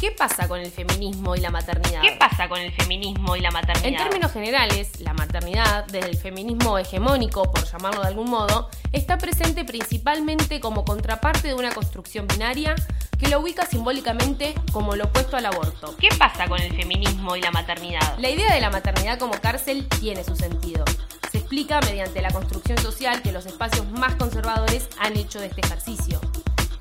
¿Qué pasa con el feminismo y la maternidad? ¿Qué pasa con el feminismo y la maternidad? En términos generales, la maternidad, desde el feminismo hegemónico, por llamarlo de algún modo, está presente principalmente como contraparte de una construcción binaria que lo ubica simbólicamente como lo opuesto al aborto. ¿Qué pasa con el feminismo y la maternidad? La idea de la maternidad como cárcel tiene su sentido. Se explica mediante la construcción social que los espacios más conservadores han hecho de este ejercicio.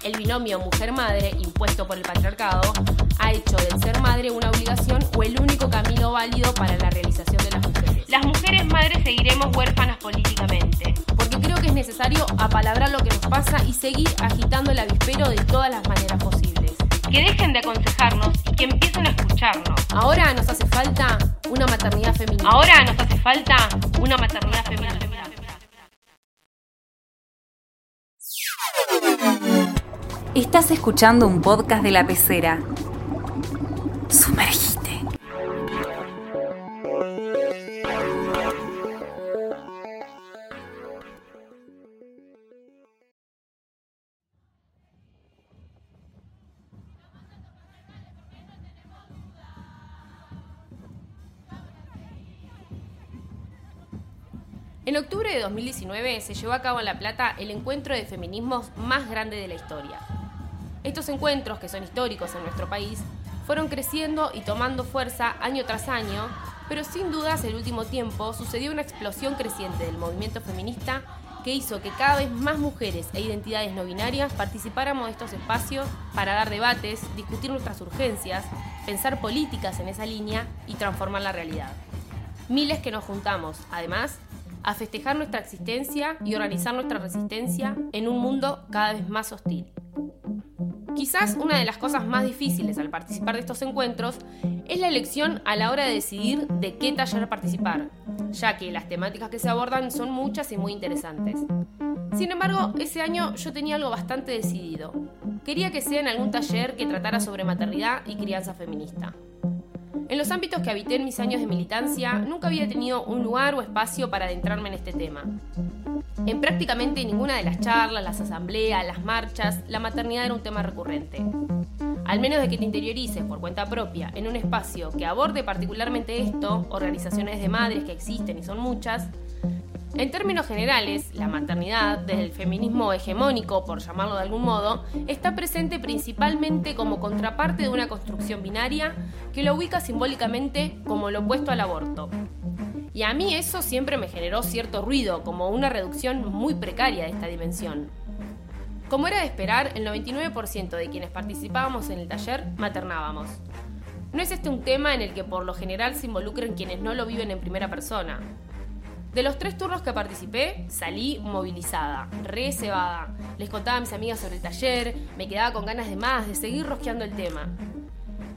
El binomio mujer-madre, impuesto por el patriarcado, ha hecho del ser madre una obligación o el único camino válido para la realización de las mujeres. Las mujeres madres seguiremos huérfanas políticamente. Porque creo que es necesario apalabrar lo que nos pasa y seguir agitando el avispero de todas las maneras posibles. Que dejen de aconsejarnos y que empiecen a escucharnos. Ahora nos hace falta una maternidad femenina. Ahora nos hace falta una maternidad femenina. Estás escuchando un podcast de la pecera. De 2019 se llevó a cabo en La Plata el encuentro de feminismos más grande de la historia. Estos encuentros, que son históricos en nuestro país, fueron creciendo y tomando fuerza año tras año, pero sin dudas el último tiempo sucedió una explosión creciente del movimiento feminista que hizo que cada vez más mujeres e identidades no binarias participáramos de estos espacios para dar debates, discutir nuestras urgencias, pensar políticas en esa línea y transformar la realidad. Miles que nos juntamos, además, a festejar nuestra existencia y organizar nuestra resistencia en un mundo cada vez más hostil. Quizás una de las cosas más difíciles al participar de estos encuentros es la elección a la hora de decidir de qué taller participar, ya que las temáticas que se abordan son muchas y muy interesantes. Sin embargo, ese año yo tenía algo bastante decidido. Quería que sea en algún taller que tratara sobre maternidad y crianza feminista. En los ámbitos que habité en mis años de militancia, nunca había tenido un lugar o espacio para adentrarme en este tema. En prácticamente ninguna de las charlas, las asambleas, las marchas, la maternidad era un tema recurrente. Al menos de que te interiorices por cuenta propia en un espacio que aborde particularmente esto, organizaciones de madres que existen y son muchas, en términos generales, la maternidad, desde el feminismo hegemónico, por llamarlo de algún modo, está presente principalmente como contraparte de una construcción binaria que lo ubica simbólicamente como lo opuesto al aborto. Y a mí eso siempre me generó cierto ruido, como una reducción muy precaria de esta dimensión. Como era de esperar, el 99% de quienes participábamos en el taller maternábamos. No es este un tema en el que por lo general se involucren quienes no lo viven en primera persona, de los tres turnos que participé, salí movilizada, re cebada. Les contaba a mis amigas sobre el taller, me quedaba con ganas de más, de seguir rosqueando el tema.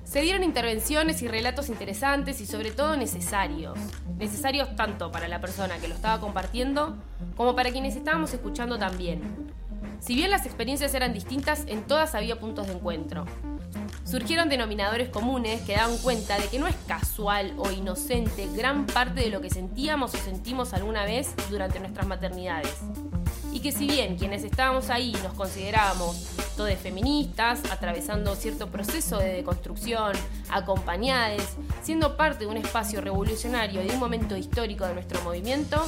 Se dieron intervenciones y relatos interesantes y sobre todo necesarios. Necesarios tanto para la persona que lo estaba compartiendo como para quienes estábamos escuchando también. Si bien las experiencias eran distintas, en todas había puntos de encuentro surgieron denominadores comunes que daban cuenta de que no es casual o inocente gran parte de lo que sentíamos o sentimos alguna vez durante nuestras maternidades. Y que si bien quienes estábamos ahí nos considerábamos todos feministas, atravesando cierto proceso de deconstrucción, acompañadas, siendo parte de un espacio revolucionario y de un momento histórico de nuestro movimiento,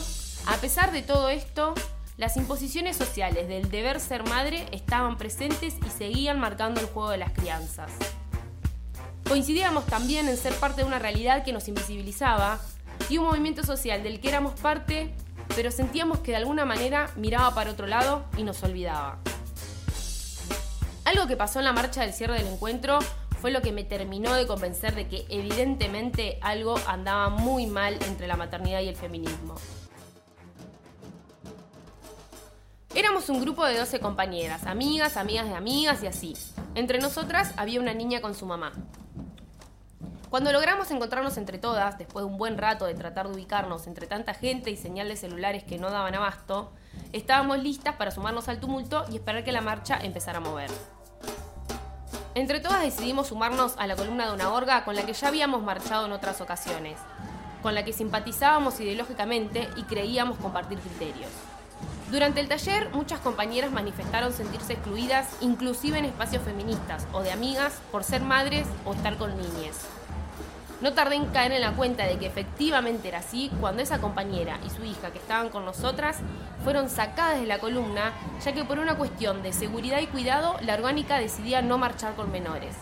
a pesar de todo esto, las imposiciones sociales del deber ser madre estaban presentes y seguían marcando el juego de las crianzas. Coincidíamos también en ser parte de una realidad que nos invisibilizaba y un movimiento social del que éramos parte, pero sentíamos que de alguna manera miraba para otro lado y nos olvidaba. Algo que pasó en la marcha del cierre del encuentro fue lo que me terminó de convencer de que evidentemente algo andaba muy mal entre la maternidad y el feminismo. Éramos un grupo de 12 compañeras, amigas, amigas de amigas y así. Entre nosotras había una niña con su mamá. Cuando logramos encontrarnos entre todas, después de un buen rato de tratar de ubicarnos entre tanta gente y señales celulares que no daban abasto, estábamos listas para sumarnos al tumulto y esperar que la marcha empezara a mover. Entre todas decidimos sumarnos a la columna de una orga con la que ya habíamos marchado en otras ocasiones, con la que simpatizábamos ideológicamente y creíamos compartir criterios. Durante el taller, muchas compañeras manifestaron sentirse excluidas, inclusive en espacios feministas o de amigas, por ser madres o estar con niñas. No tardé en caer en la cuenta de que efectivamente era así cuando esa compañera y su hija que estaban con nosotras fueron sacadas de la columna, ya que por una cuestión de seguridad y cuidado, la orgánica decidía no marchar con menores.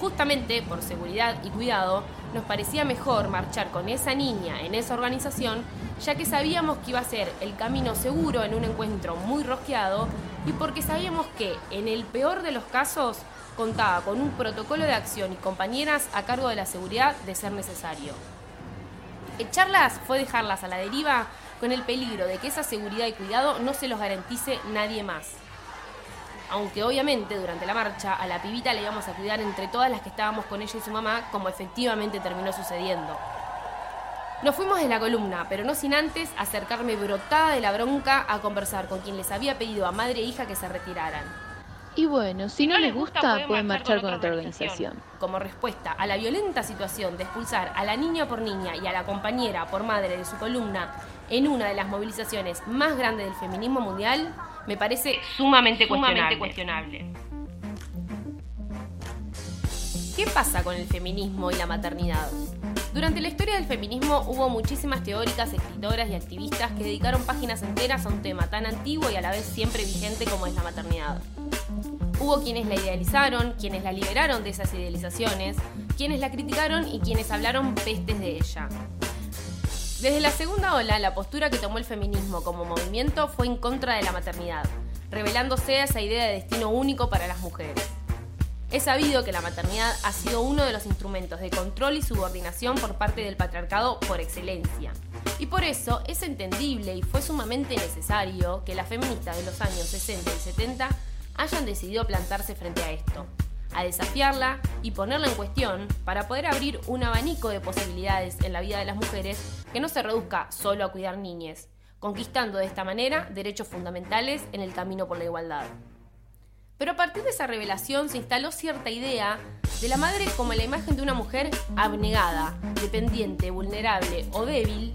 Justamente por seguridad y cuidado, nos parecía mejor marchar con esa niña en esa organización, ya que sabíamos que iba a ser el camino seguro en un encuentro muy rosqueado y porque sabíamos que, en el peor de los casos, contaba con un protocolo de acción y compañeras a cargo de la seguridad de ser necesario. Echarlas fue dejarlas a la deriva con el peligro de que esa seguridad y cuidado no se los garantice nadie más. Aunque obviamente durante la marcha a la pibita le íbamos a cuidar entre todas las que estábamos con ella y su mamá, como efectivamente terminó sucediendo. Nos fuimos de la columna, pero no sin antes acercarme brotada de la bronca a conversar con quien les había pedido a madre e hija que se retiraran. Y bueno, si no les gusta, pueden marchar con otra organización. Como respuesta a la violenta situación de expulsar a la niña por niña y a la compañera por madre de su columna en una de las movilizaciones más grandes del feminismo mundial, me parece sumamente, cuestionable. ¿Qué pasa con el feminismo y la maternidad? Durante la historia del feminismo hubo muchísimas teóricas, escritoras y activistas que dedicaron páginas enteras a un tema tan antiguo y a la vez siempre vigente como es la maternidad. Hubo quienes la idealizaron, quienes la liberaron de esas idealizaciones, quienes la criticaron y quienes hablaron pestes de ella. Desde la segunda ola, la postura que tomó el feminismo como movimiento fue en contra de la maternidad, revelándose esa idea de destino único para las mujeres. Es sabido que la maternidad ha sido uno de los instrumentos de control y subordinación por parte del patriarcado por excelencia. Y por eso es entendible y fue sumamente necesario que las feministas de los años 60 y 70 hayan decidido plantarse frente a esto, a desafiarla y ponerla en cuestión para poder abrir un abanico de posibilidades en la vida de las mujeres que no se reduzca solo a cuidar niñes, conquistando de esta manera derechos fundamentales en el camino por la igualdad. Pero a partir de esa revelación se instaló cierta idea de la madre como la imagen de una mujer abnegada, dependiente, vulnerable o débil,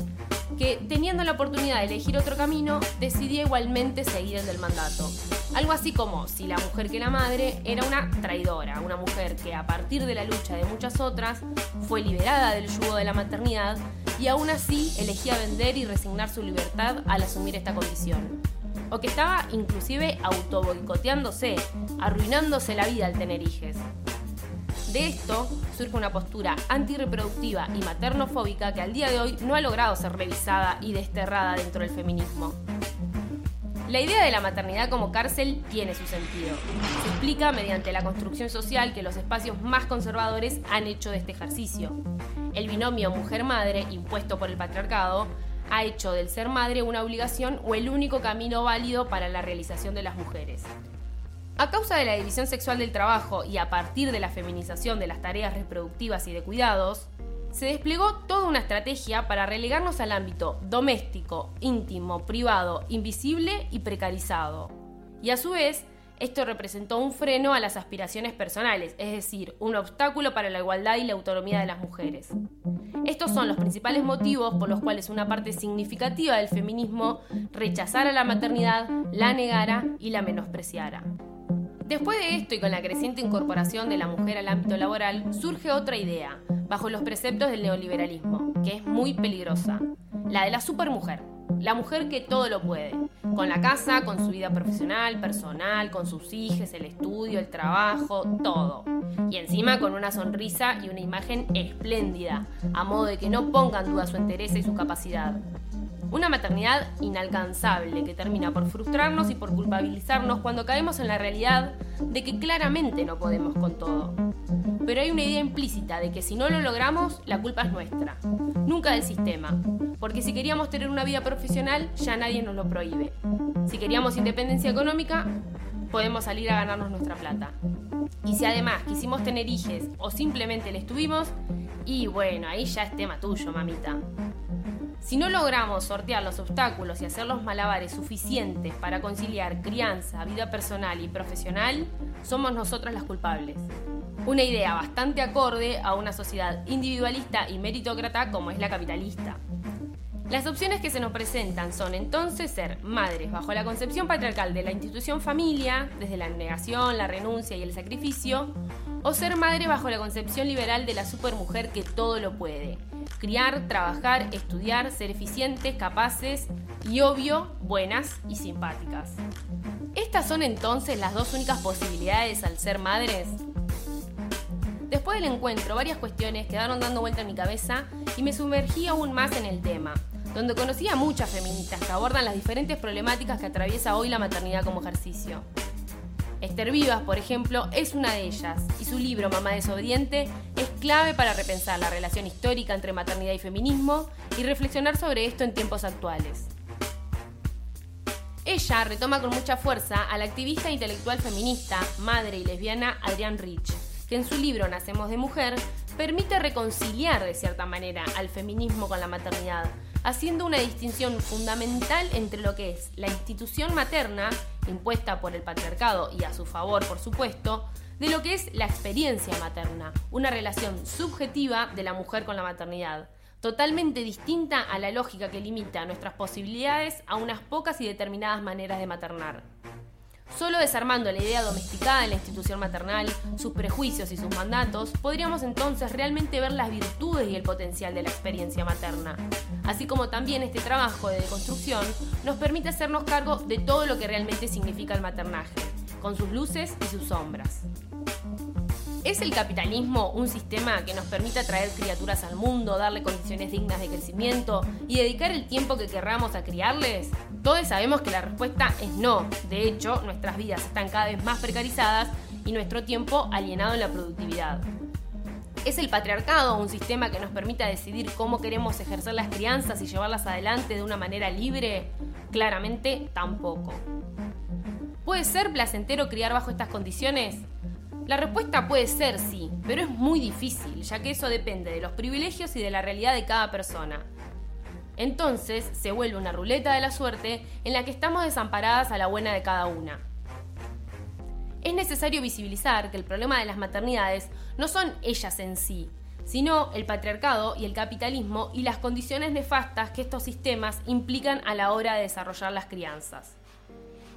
que teniendo la oportunidad de elegir otro camino, decidía igualmente seguir el del mandato. Algo así como si la mujer que la madre era una traidora, una mujer que a partir de la lucha de muchas otras fue liberada del yugo de la maternidad y aún así elegía vender y resignar su libertad al asumir esta condición o que estaba inclusive autoboicoteándose, arruinándose la vida al tener hijes. De esto surge una postura antirreproductiva y maternofóbica que al día de hoy no ha logrado ser revisada y desterrada dentro del feminismo. La idea de la maternidad como cárcel tiene su sentido. Se explica mediante la construcción social que los espacios más conservadores han hecho de este ejercicio. El binomio mujer-madre, impuesto por el patriarcado, ha hecho del ser madre una obligación o el único camino válido para la realización de las mujeres. A causa de la división sexual del trabajo y a partir de la feminización de las tareas reproductivas y de cuidados, se desplegó toda una estrategia para relegarnos al ámbito doméstico, íntimo, privado, invisible y precarizado. Y a su vez, esto representó un freno a las aspiraciones personales, es decir, un obstáculo para la igualdad y la autonomía de las mujeres. Estos son los principales motivos por los cuales una parte significativa del feminismo rechazara la maternidad, la negara y la menospreciara. Después de esto y con la creciente incorporación de la mujer al ámbito laboral, surge otra idea, bajo los preceptos del neoliberalismo, que es muy peligrosa, la de la supermujer, la mujer que todo lo puede, con la casa, con su vida profesional, personal, con sus hijos, el estudio, el trabajo, todo. Y encima con una sonrisa y una imagen espléndida, a modo de que no ponga en duda su interés y su capacidad. Una maternidad inalcanzable que termina por frustrarnos y por culpabilizarnos cuando caemos en la realidad de que claramente no podemos con todo. Pero hay una idea implícita de que si no lo logramos, la culpa es nuestra, nunca del sistema, porque si queríamos tener una vida profesional, ya nadie nos lo prohíbe. Si queríamos independencia económica, podemos salir a ganarnos nuestra plata. Y si además quisimos tener hijes o simplemente les tuvimos, y bueno, ahí ya es tema tuyo, mamita. Si no logramos sortear los obstáculos y hacer los malabares suficientes para conciliar crianza, vida personal y profesional, somos nosotras las culpables. Una idea bastante acorde a una sociedad individualista y meritócrata como es la capitalista. Las opciones que se nos presentan son entonces ser madres bajo la concepción patriarcal de la institución familia, desde la negación, la renuncia y el sacrificio, o ser madre bajo la concepción liberal de la supermujer que todo lo puede. Criar, trabajar, estudiar, ser eficientes, capaces y obvio, buenas y simpáticas. ¿Estas son entonces las dos únicas posibilidades al ser madres? Después del encuentro, varias cuestiones quedaron dando vuelta en mi cabeza y me sumergí aún más en el tema donde conocí a muchas feministas que abordan las diferentes problemáticas que atraviesa hoy la maternidad como ejercicio. Esther Vivas, por ejemplo, es una de ellas, y su libro Mamá desobediente es clave para repensar la relación histórica entre maternidad y feminismo y reflexionar sobre esto en tiempos actuales. Ella retoma con mucha fuerza a la activista intelectual feminista, madre y lesbiana Adrienne Rich, que en su libro Nacemos de Mujer permite reconciliar de cierta manera al feminismo con la maternidad, haciendo una distinción fundamental entre lo que es la institución materna, impuesta por el patriarcado y a su favor, por supuesto, de lo que es la experiencia materna, una relación subjetiva de la mujer con la maternidad, totalmente distinta a la lógica que limita nuestras posibilidades a unas pocas y determinadas maneras de maternar. Solo desarmando la idea domesticada de la institución maternal, sus prejuicios y sus mandatos, podríamos entonces realmente ver las virtudes y el potencial de la experiencia materna. Así como también este trabajo de deconstrucción nos permite hacernos cargo de todo lo que realmente significa el maternaje, con sus luces y sus sombras. ¿Es el capitalismo un sistema que nos permita traer criaturas al mundo, darle condiciones dignas de crecimiento y dedicar el tiempo que querramos a criarles? Todos sabemos que la respuesta es no. De hecho, nuestras vidas están cada vez más precarizadas y nuestro tiempo alienado en la productividad. ¿Es el patriarcado un sistema que nos permita decidir cómo queremos ejercer las crianzas y llevarlas adelante de una manera libre? Claramente tampoco. ¿Puede ser placentero criar bajo estas condiciones? La respuesta puede ser sí, pero es muy difícil, ya que eso depende de los privilegios y de la realidad de cada persona. Entonces se vuelve una ruleta de la suerte en la que estamos desamparadas a la buena de cada una. Es necesario visibilizar que el problema de las maternidades no son ellas en sí, sino el patriarcado y el capitalismo y las condiciones nefastas que estos sistemas implican a la hora de desarrollar las crianzas.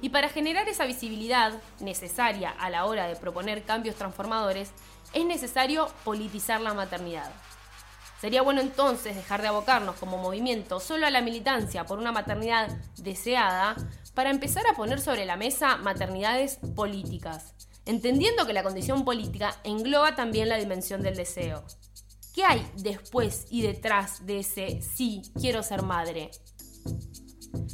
Y para generar esa visibilidad necesaria a la hora de proponer cambios transformadores, es necesario politizar la maternidad. Sería bueno entonces dejar de abocarnos como movimiento solo a la militancia por una maternidad deseada para empezar a poner sobre la mesa maternidades políticas, entendiendo que la condición política engloba también la dimensión del deseo. ¿Qué hay después y detrás de ese sí, quiero ser madre?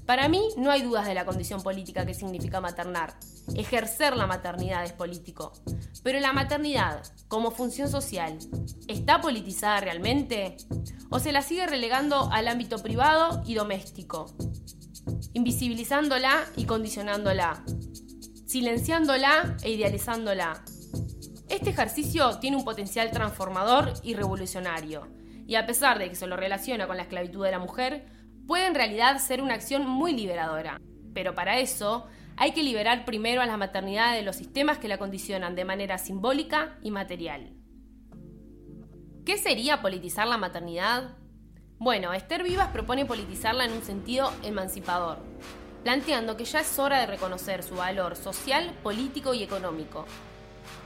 Para mí no hay dudas de la condición política que significa maternar. Ejercer la maternidad es político. Pero la maternidad, como función social, ¿está politizada realmente? ¿O se la sigue relegando al ámbito privado y doméstico? Invisibilizándola y condicionándola. Silenciándola e idealizándola. Este ejercicio tiene un potencial transformador y revolucionario. Y a pesar de que se lo relaciona con la esclavitud de la mujer, puede en realidad ser una acción muy liberadora. Pero para eso hay que liberar primero a la maternidad de los sistemas que la condicionan de manera simbólica y material. ¿Qué sería politizar la maternidad? Bueno, Esther Vivas propone politizarla en un sentido emancipador, planteando que ya es hora de reconocer su valor social, político y económico,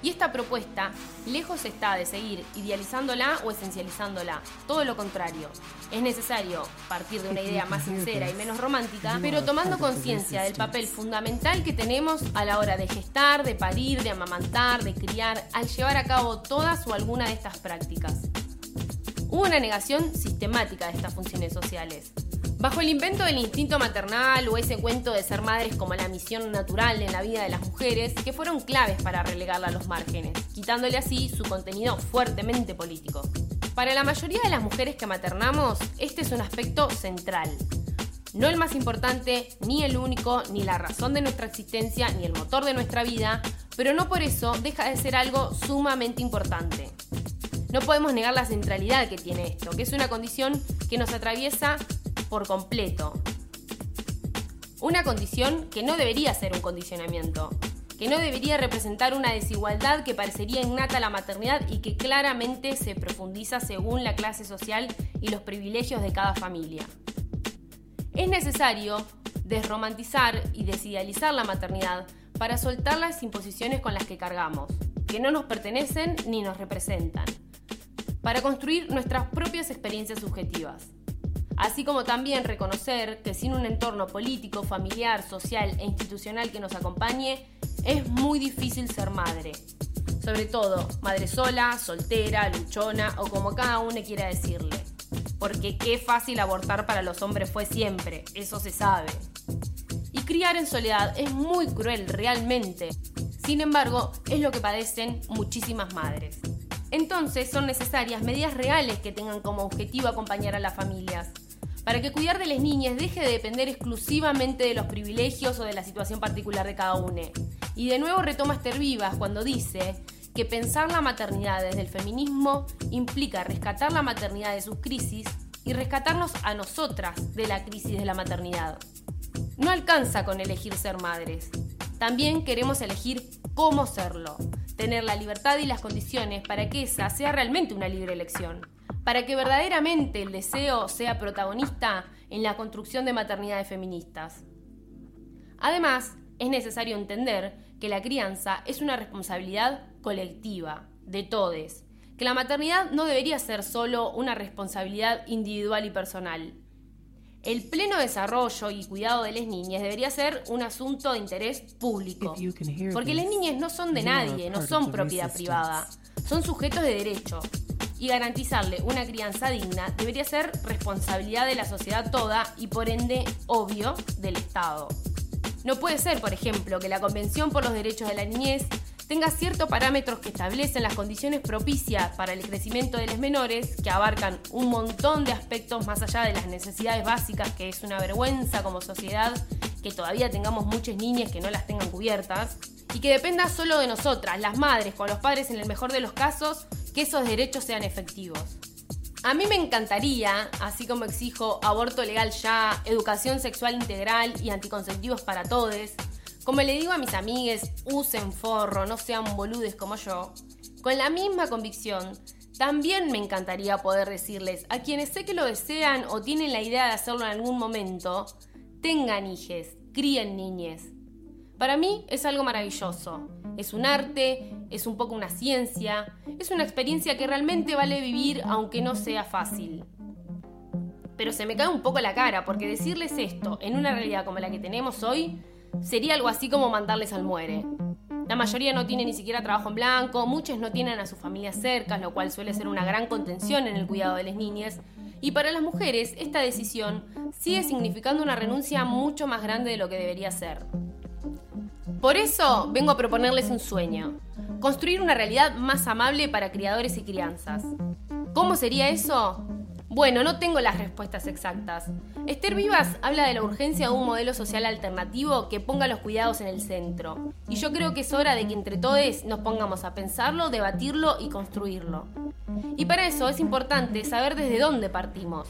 y esta propuesta, lejos está de seguir idealizándola o esencializándola, todo lo contrario. Es necesario partir de una idea más sincera y menos romántica, pero tomando conciencia del papel fundamental que tenemos a la hora de gestar, de parir, de amamantar, de criar, al llevar a cabo todas o alguna de estas prácticas. Hubo una negación sistemática de estas funciones sociales. Bajo el invento del instinto maternal o ese cuento de ser madres como la misión natural en la vida de las mujeres, que fueron claves para relegarla a los márgenes, quitándole así su contenido fuertemente político. Para la mayoría de las mujeres que maternamos, este es un aspecto central. No el más importante, ni el único, ni la razón de nuestra existencia, ni el motor de nuestra vida, pero no por eso deja de ser algo sumamente importante. No podemos negar la centralidad que tiene esto, que es una condición que nos atraviesa por completo. Una condición que no debería ser un condicionamiento, que no debería representar una desigualdad que parecería innata a la maternidad y que claramente se profundiza según la clase social y los privilegios de cada familia. Es necesario desromantizar y desidealizar la maternidad para soltar las imposiciones con las que cargamos, que no nos pertenecen ni nos representan, para construir nuestras propias experiencias subjetivas, así como también reconocer que sin un entorno político, familiar, social e institucional que nos acompañe, es muy difícil ser madre. Sobre todo, madre sola, soltera, luchona o como cada uno quiera decirle. Porque qué fácil abortar para los hombres fue siempre, eso se sabe. Y criar en soledad es muy cruel realmente. Sin embargo, es lo que padecen muchísimas madres. Entonces son necesarias medidas reales que tengan como objetivo acompañar a las familias, para que cuidar de las niñas deje de depender exclusivamente de los privilegios o de la situación particular de cada uno. Y de nuevo retoma Esther Vivas cuando dice que pensar la maternidad desde el feminismo implica rescatar la maternidad de sus crisis y rescatarnos a nosotras de la crisis de la maternidad. No alcanza con elegir ser madres. También queremos elegir cómo serlo, tener la libertad y las condiciones para que esa sea realmente una libre elección, para que verdaderamente el deseo sea protagonista en la construcción de maternidades feministas. Además, es necesario entender que la crianza es una responsabilidad colectiva, de todes, que la maternidad no debería ser solo una responsabilidad individual y personal. El pleno desarrollo y cuidado de las niñas debería ser un asunto de interés público, porque las niñas no son de nadie, no son propiedad privada, son sujetos de derecho, y garantizarle una crianza digna debería ser responsabilidad de la sociedad toda y por ende obvio del Estado. No puede ser, por ejemplo, que la Convención por los Derechos de la Niñez tenga ciertos parámetros que establecen las condiciones propicias para el crecimiento de los menores, que abarcan un montón de aspectos más allá de las necesidades básicas, que es una vergüenza como sociedad que todavía tengamos muchas niñas que no las tengan cubiertas, y que dependa solo de nosotras, las madres, con los padres en el mejor de los casos, que esos derechos sean efectivos. A mí me encantaría, así como exijo aborto legal ya, educación sexual integral y anticonceptivos para todos, como le digo a mis amigues, usen forro, no sean boludes como yo, con la misma convicción, también me encantaría poder decirles a quienes sé que lo desean o tienen la idea de hacerlo en algún momento, tengan hijes, críen niñes. Para mí es algo maravilloso. Es un arte, es un poco una ciencia, es una experiencia que realmente vale vivir aunque no sea fácil. Pero se me cae un poco la cara porque decirles esto en una realidad como la que tenemos hoy sería algo así como mandarles al muere. La mayoría no tiene ni siquiera trabajo en blanco, muchos no tienen a sus familias cercas, lo cual suele ser una gran contención en el cuidado de las niñas. Y para las mujeres, esta decisión sigue significando una renuncia mucho más grande de lo que debería ser. Por eso vengo a proponerles un sueño, construir una realidad más amable para criadores y crianzas. ¿Cómo sería eso? Bueno, no tengo las respuestas exactas. Esther Vivas habla de la urgencia de un modelo social alternativo que ponga los cuidados en el centro. Y yo creo que es hora de que entre todos nos pongamos a pensarlo, debatirlo y construirlo. Y para eso es importante saber desde dónde partimos.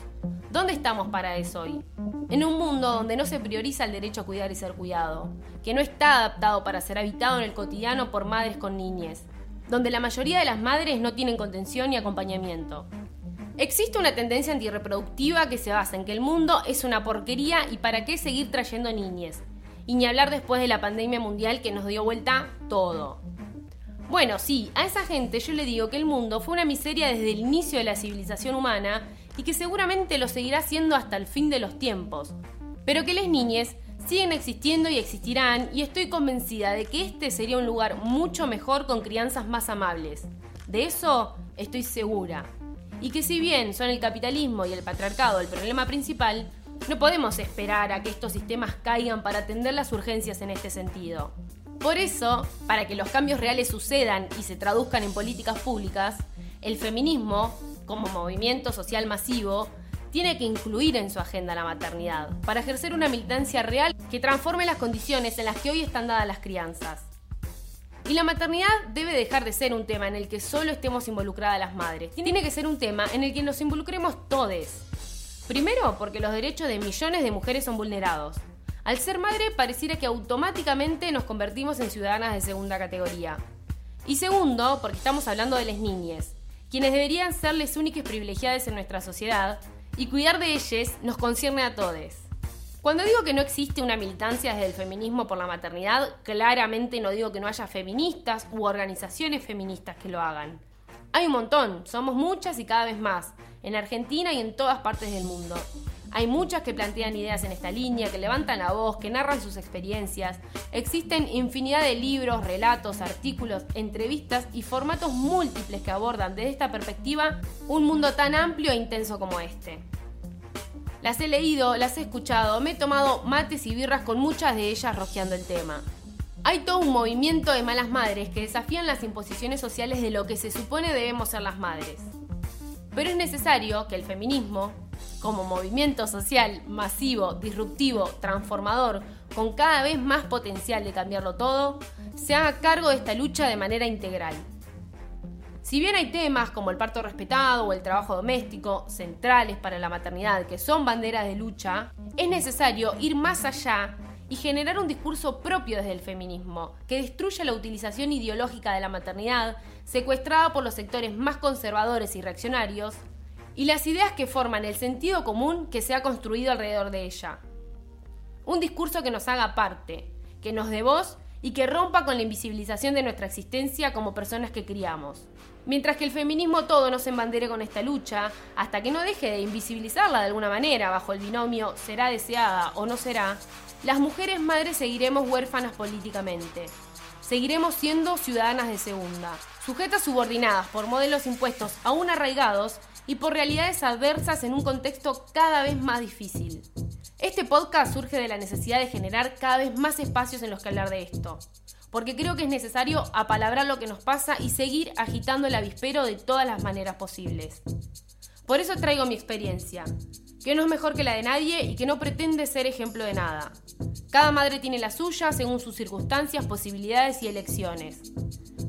¿Dónde estamos para eso hoy? En un mundo donde no se prioriza el derecho a cuidar y ser cuidado, que no está adaptado para ser habitado en el cotidiano por madres con niñez, donde la mayoría de las madres no tienen contención ni acompañamiento. Existe una tendencia antirreproductiva que se basa en que el mundo es una porquería y para qué seguir trayendo niñez. Y ni hablar después de la pandemia mundial que nos dio vuelta todo. Bueno, sí, a esa gente yo le digo que el mundo fue una miseria desde el inicio de la civilización humana y que seguramente lo seguirá siendo hasta el fin de los tiempos. Pero que las niñas siguen existiendo y existirán y estoy convencida de que este sería un lugar mucho mejor con crianzas más amables. De eso estoy segura. Y que si bien son el capitalismo y el patriarcado el problema principal, no podemos esperar a que estos sistemas caigan para atender las urgencias en este sentido. Por eso, para que los cambios reales sucedan y se traduzcan en políticas públicas, el feminismo como movimiento social masivo, tiene que incluir en su agenda la maternidad, para ejercer una militancia real que transforme las condiciones en las que hoy están dadas las crianzas. Y la maternidad debe dejar de ser un tema en el que solo estemos involucradas las madres. Tiene que ser un tema en el que nos involucremos todos. Primero, porque los derechos de millones de mujeres son vulnerados. Al ser madre, pareciera que automáticamente nos convertimos en ciudadanas de segunda categoría. Y segundo, porque estamos hablando de las niñas, quienes deberían serles únicas privilegiadas en nuestra sociedad, y cuidar de ellas nos concierne a todos. Cuando digo que no existe una militancia desde el feminismo por la maternidad, claramente no digo que no haya feministas u organizaciones feministas que lo hagan. Hay un montón, somos muchas y cada vez más, en Argentina y en todas partes del mundo. Hay muchas que plantean ideas en esta línea, que levantan la voz, que narran sus experiencias. Existen infinidad de libros, relatos, artículos, entrevistas y formatos múltiples que abordan desde esta perspectiva un mundo tan amplio e intenso como este. Las he leído, las he escuchado, me he tomado mates y birras con muchas de ellas rojeando el tema. Hay todo un movimiento de malas madres que desafían las imposiciones sociales de lo que se supone debemos ser las madres. Pero es necesario que el feminismo, como movimiento social masivo, disruptivo, transformador, con cada vez más potencial de cambiarlo todo, se haga cargo de esta lucha de manera integral. Si bien hay temas como el parto respetado o el trabajo doméstico, centrales para la maternidad, que son banderas de lucha, es necesario ir más allá y generar un discurso propio desde el feminismo, que destruya la utilización ideológica de la maternidad, secuestrada por los sectores más conservadores y reaccionarios, y las ideas que forman el sentido común que se ha construido alrededor de ella. Un discurso que nos haga parte, que nos dé voz y que rompa con la invisibilización de nuestra existencia como personas que criamos. Mientras que el feminismo todo no se embandere con esta lucha, hasta que no deje de invisibilizarla de alguna manera bajo el binomio será deseada o no será, las mujeres madres seguiremos huérfanas políticamente. Seguiremos siendo ciudadanas de segunda, sujetas subordinadas por modelos impuestos aún arraigados y por realidades adversas en un contexto cada vez más difícil. Este podcast surge de la necesidad de generar cada vez más espacios en los que hablar de esto porque creo que es necesario apalabrar lo que nos pasa y seguir agitando el avispero de todas las maneras posibles. Por eso traigo mi experiencia, que no es mejor que la de nadie y que no pretende ser ejemplo de nada. Cada madre tiene la suya según sus circunstancias, posibilidades y elecciones.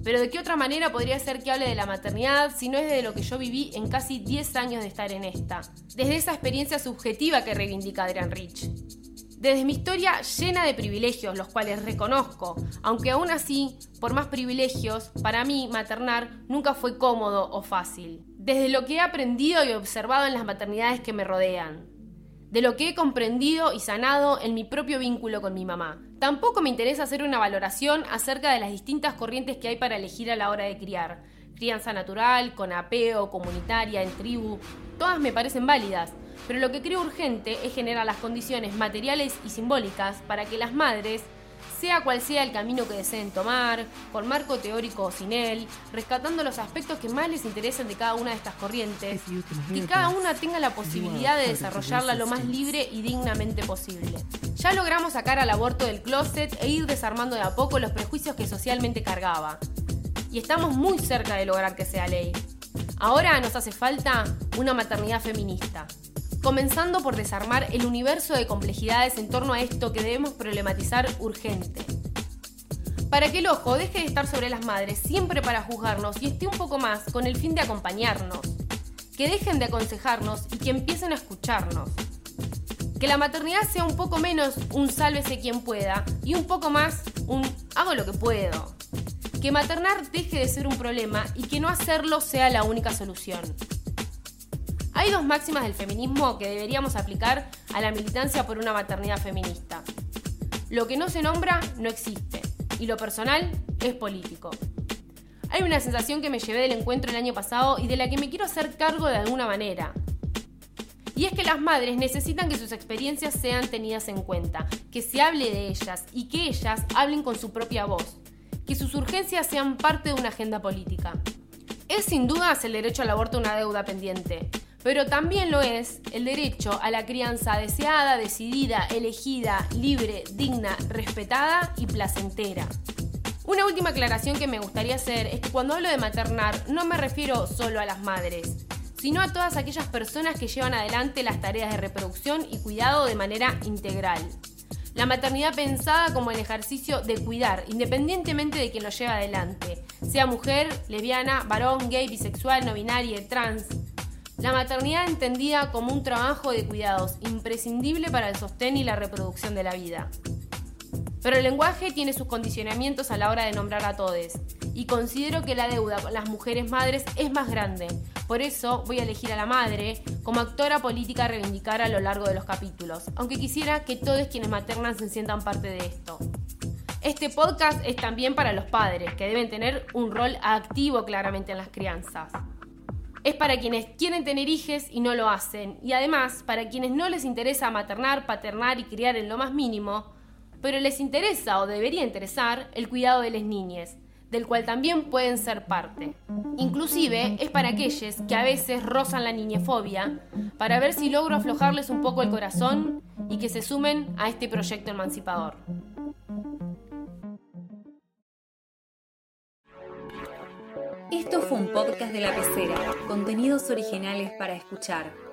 Pero de qué otra manera podría ser que hable de la maternidad si no es de lo que yo viví en casi 10 años de estar en esta, desde esa experiencia subjetiva que reivindica Adrian Rich. Desde mi historia llena de privilegios, los cuales reconozco, aunque aún así, por más privilegios, para mí maternar nunca fue cómodo o fácil. Desde lo que he aprendido y observado en las maternidades que me rodean. De lo que he comprendido y sanado en mi propio vínculo con mi mamá. Tampoco me interesa hacer una valoración acerca de las distintas corrientes que hay para elegir a la hora de criar. Crianza natural, con apeo, comunitaria, en tribu, todas me parecen válidas pero lo que creo urgente es generar las condiciones materiales y simbólicas para que las madres, sea cual sea el camino que deseen tomar, con marco teórico o sin él, rescatando los aspectos que más les interesen de cada una de estas corrientes, que cada una tenga la posibilidad de desarrollarla lo más libre y dignamente posible. Ya logramos sacar al aborto del closet e ir desarmando de a poco los prejuicios que socialmente cargaba. Y estamos muy cerca de lograr que sea ley. Ahora nos hace falta una maternidad feminista comenzando por desarmar el universo de complejidades en torno a esto que debemos problematizar urgente. Para que el ojo deje de estar sobre las madres siempre para juzgarnos y esté un poco más con el fin de acompañarnos, que dejen de aconsejarnos y que empiecen a escucharnos. Que la maternidad sea un poco menos un sálvese quien pueda y un poco más un hago lo que puedo. Que maternar deje de ser un problema y que no hacerlo sea la única solución. Hay dos máximas del feminismo que deberíamos aplicar a la militancia por una maternidad feminista. Lo que no se nombra no existe y lo personal es político. Hay una sensación que me llevé del encuentro el año pasado y de la que me quiero hacer cargo de alguna manera. Y es que las madres necesitan que sus experiencias sean tenidas en cuenta, que se hable de ellas y que ellas hablen con su propia voz, que sus urgencias sean parte de una agenda política. Es sin dudas el derecho al aborto una deuda pendiente, pero también lo es el derecho a la crianza deseada, decidida, elegida, libre, digna, respetada y placentera. Una última aclaración que me gustaría hacer es que cuando hablo de maternar no me refiero solo a las madres, sino a todas aquellas personas que llevan adelante las tareas de reproducción y cuidado de manera integral. La maternidad pensada como el ejercicio de cuidar, independientemente de quien lo lleva adelante, sea mujer, lesbiana, varón, gay, bisexual, no binaria, trans, la maternidad entendida como un trabajo de cuidados imprescindible para el sostén y la reproducción de la vida. Pero el lenguaje tiene sus condicionamientos a la hora de nombrar a todos, y considero que la deuda con las mujeres madres es más grande. Por eso voy a elegir a la madre como actora política a reivindicar a lo largo de los capítulos, aunque quisiera que todos quienes maternan se sientan parte de esto. Este podcast es también para los padres, que deben tener un rol activo claramente en las crianzas. Es para quienes quieren tener hijos y no lo hacen, y además para quienes no les interesa maternar, paternar y criar en lo más mínimo, pero les interesa o debería interesar el cuidado de las niñas, del cual también pueden ser parte. Inclusive es para aquellos que a veces rozan la niñefobia, para ver si logro aflojarles un poco el corazón y que se sumen a este proyecto emancipador. Esto fue un podcast de la pecera, contenidos originales para escuchar.